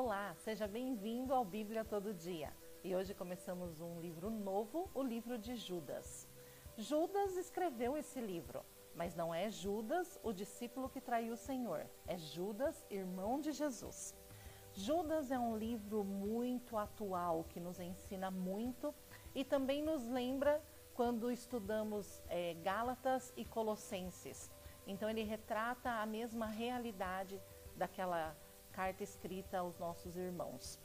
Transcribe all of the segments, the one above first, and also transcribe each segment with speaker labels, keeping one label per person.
Speaker 1: Olá, seja bem-vindo ao Bíblia Todo Dia. E hoje começamos um livro novo, o livro de Judas. Judas escreveu esse livro, mas não é Judas, o discípulo que traiu o Senhor, é Judas, irmão de Jesus. Judas é um livro muito atual que nos ensina muito e também nos lembra quando estudamos é, Gálatas e Colossenses. Então ele retrata a mesma realidade daquela carta escrita aos nossos irmãos.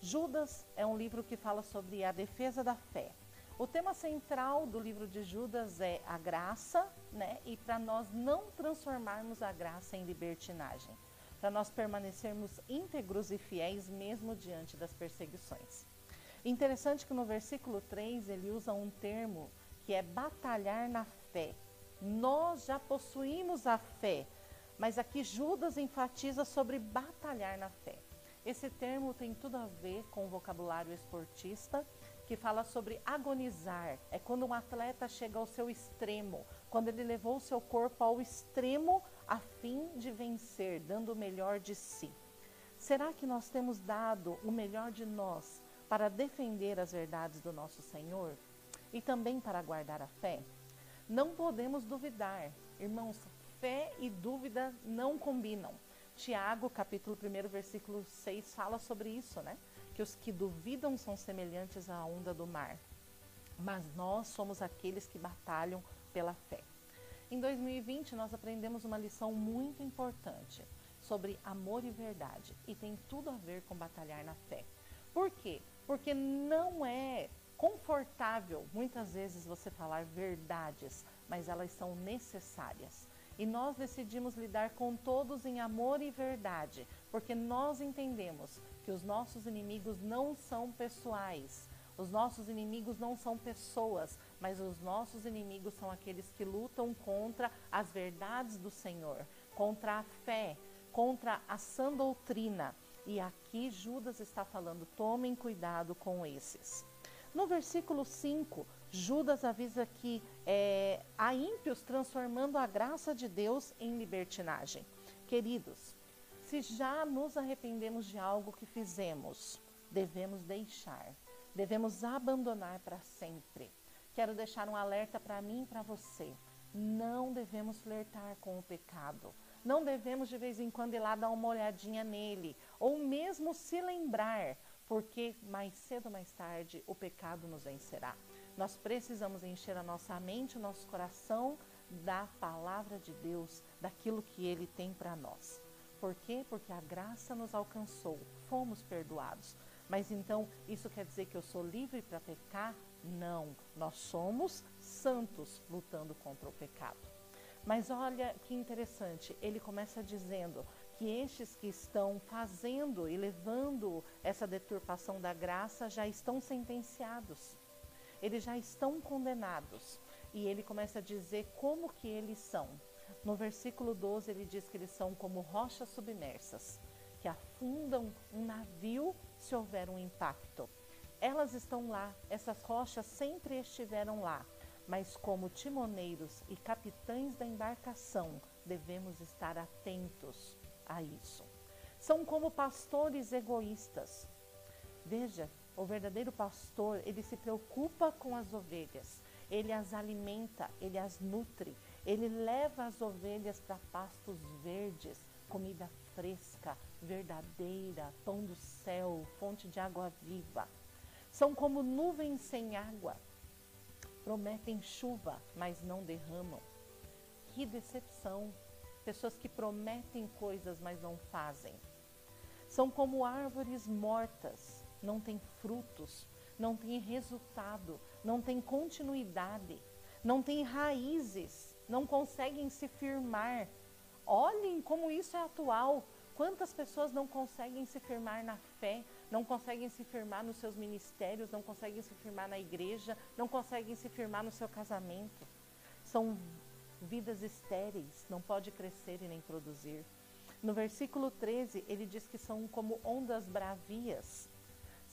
Speaker 1: Judas é um livro que fala sobre a defesa da fé. O tema central do livro de Judas é a graça, né? E para nós não transformarmos a graça em libertinagem, para nós permanecermos íntegros e fiéis mesmo diante das perseguições. Interessante que no versículo 3 ele usa um termo que é batalhar na fé. Nós já possuímos a fé, mas aqui Judas enfatiza sobre batalhar na fé. Esse termo tem tudo a ver com o vocabulário esportista, que fala sobre agonizar. É quando um atleta chega ao seu extremo, quando ele levou o seu corpo ao extremo a fim de vencer, dando o melhor de si. Será que nós temos dado o melhor de nós para defender as verdades do nosso Senhor e também para guardar a fé? Não podemos duvidar, irmãos, fé e dúvida não combinam. Tiago, capítulo 1, versículo 6, fala sobre isso, né? Que os que duvidam são semelhantes à onda do mar. Mas nós somos aqueles que batalham pela fé. Em 2020, nós aprendemos uma lição muito importante sobre amor e verdade e tem tudo a ver com batalhar na fé. Por quê? Porque não é confortável muitas vezes você falar verdades, mas elas são necessárias. E nós decidimos lidar com todos em amor e verdade, porque nós entendemos que os nossos inimigos não são pessoais. Os nossos inimigos não são pessoas, mas os nossos inimigos são aqueles que lutam contra as verdades do Senhor, contra a fé, contra a sã doutrina. E aqui Judas está falando: tomem cuidado com esses. No versículo 5, Judas avisa que é, há ímpios transformando a graça de Deus em libertinagem. Queridos, se já nos arrependemos de algo que fizemos, devemos deixar, devemos abandonar para sempre. Quero deixar um alerta para mim e para você. Não devemos flertar com o pecado. Não devemos de vez em quando ir lá dar uma olhadinha nele, ou mesmo se lembrar, porque mais cedo ou mais tarde o pecado nos vencerá. Nós precisamos encher a nossa mente, o nosso coração da palavra de Deus, daquilo que ele tem para nós. Por quê? Porque a graça nos alcançou, fomos perdoados. Mas então isso quer dizer que eu sou livre para pecar? Não, nós somos santos lutando contra o pecado. Mas olha que interessante, ele começa dizendo que estes que estão fazendo e levando essa deturpação da graça já estão sentenciados. Eles já estão condenados. E ele começa a dizer como que eles são. No versículo 12 ele diz que eles são como rochas submersas, que afundam um navio se houver um impacto. Elas estão lá, essas rochas sempre estiveram lá, mas como timoneiros e capitães da embarcação, devemos estar atentos a isso. São como pastores egoístas. Veja, o verdadeiro pastor, ele se preocupa com as ovelhas, ele as alimenta, ele as nutre, ele leva as ovelhas para pastos verdes, comida fresca, verdadeira, pão do céu, fonte de água viva. São como nuvens sem água, prometem chuva, mas não derramam. Que decepção! Pessoas que prometem coisas, mas não fazem. São como árvores mortas, não têm frutos, não têm resultado, não têm continuidade, não têm raízes, não conseguem se firmar. Olhem como isso é atual. Quantas pessoas não conseguem se firmar na fé, não conseguem se firmar nos seus ministérios, não conseguem se firmar na igreja, não conseguem se firmar no seu casamento? São vidas estéreis, não pode crescer e nem produzir. No versículo 13, ele diz que são como ondas bravias.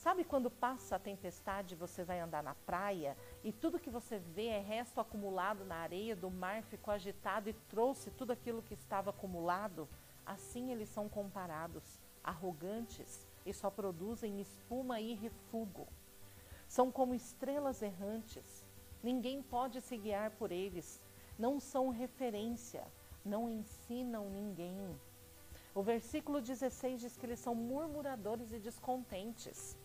Speaker 1: Sabe quando passa a tempestade, você vai andar na praia e tudo que você vê é resto acumulado na areia do mar, ficou agitado e trouxe tudo aquilo que estava acumulado? Assim eles são comparados, arrogantes, e só produzem espuma e refúgio. São como estrelas errantes. Ninguém pode se guiar por eles. Não são referência. Não ensinam ninguém. O versículo 16 diz que eles são murmuradores e descontentes.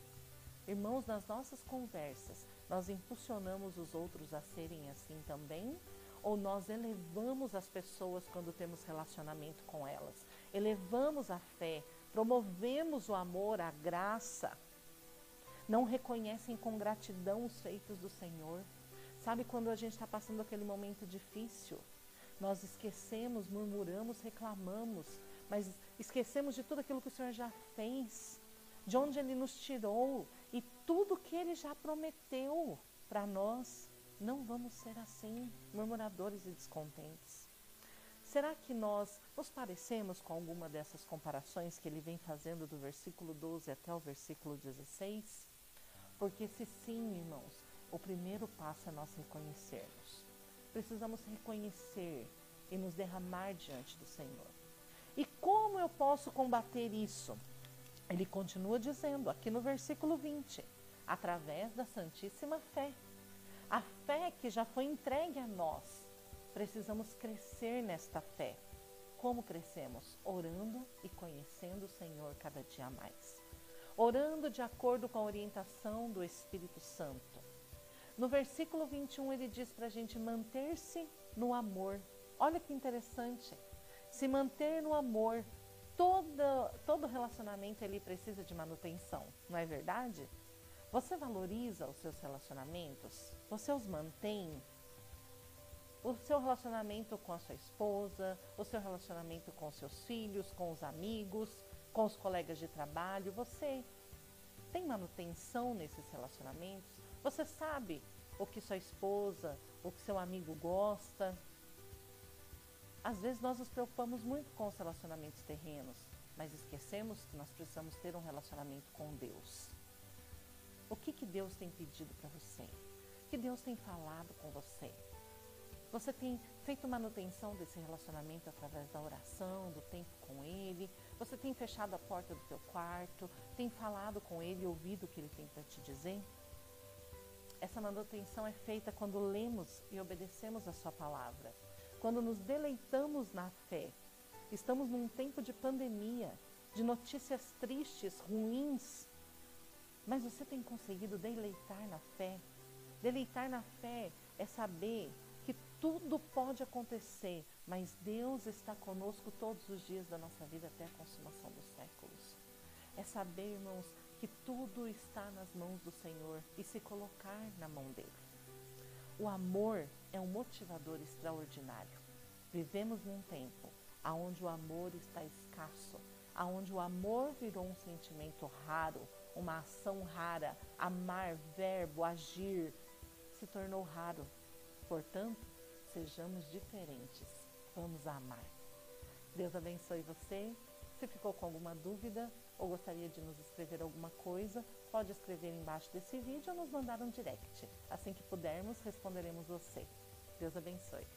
Speaker 1: Irmãos, nas nossas conversas, nós impulsionamos os outros a serem assim também? Ou nós elevamos as pessoas quando temos relacionamento com elas? Elevamos a fé, promovemos o amor, a graça. Não reconhecem com gratidão os feitos do Senhor. Sabe quando a gente está passando aquele momento difícil? Nós esquecemos, murmuramos, reclamamos, mas esquecemos de tudo aquilo que o Senhor já fez, de onde Ele nos tirou e tudo que Ele já prometeu para nós. Não vamos ser assim, murmuradores e descontentes. Será que nós nos parecemos com alguma dessas comparações que ele vem fazendo do versículo 12 até o versículo 16? Porque se sim, irmãos, o primeiro passo é nós reconhecermos. Precisamos reconhecer e nos derramar diante do Senhor. E como eu posso combater isso? Ele continua dizendo aqui no versículo 20: através da Santíssima Fé. A fé que já foi entregue a nós. Precisamos crescer nesta fé. Como crescemos? Orando e conhecendo o Senhor cada dia mais. Orando de acordo com a orientação do Espírito Santo. No versículo 21, ele diz para a gente manter-se no amor. Olha que interessante. Se manter no amor. Todo, todo relacionamento ele precisa de manutenção, não é verdade? Você valoriza os seus relacionamentos? Você os mantém? O seu relacionamento com a sua esposa, o seu relacionamento com seus filhos, com os amigos, com os colegas de trabalho, você tem manutenção nesses relacionamentos? Você sabe o que sua esposa, o que seu amigo gosta? Às vezes nós nos preocupamos muito com os relacionamentos terrenos, mas esquecemos que nós precisamos ter um relacionamento com Deus. O que, que Deus tem pedido para você? O que Deus tem falado com você? Você tem feito manutenção desse relacionamento através da oração, do tempo com Ele? Você tem fechado a porta do teu quarto? Tem falado com Ele ouvido o que Ele tem para te dizer? Essa manutenção é feita quando lemos e obedecemos a Sua palavra, quando nos deleitamos na fé. Estamos num tempo de pandemia, de notícias tristes, ruins, mas você tem conseguido deleitar na fé? Deleitar na fé é saber que tudo pode acontecer, mas Deus está conosco todos os dias da nossa vida até a consumação dos séculos. É saber, irmãos, que tudo está nas mãos do Senhor e se colocar na mão dele. O amor é um motivador extraordinário. Vivemos num tempo onde o amor está escasso, onde o amor virou um sentimento raro, uma ação rara, amar, verbo, agir, se tornou raro. Portanto, sejamos diferentes. Vamos amar. Deus abençoe você. Se ficou com alguma dúvida ou gostaria de nos escrever alguma coisa, pode escrever embaixo desse vídeo ou nos mandar um direct. Assim que pudermos, responderemos você. Deus abençoe.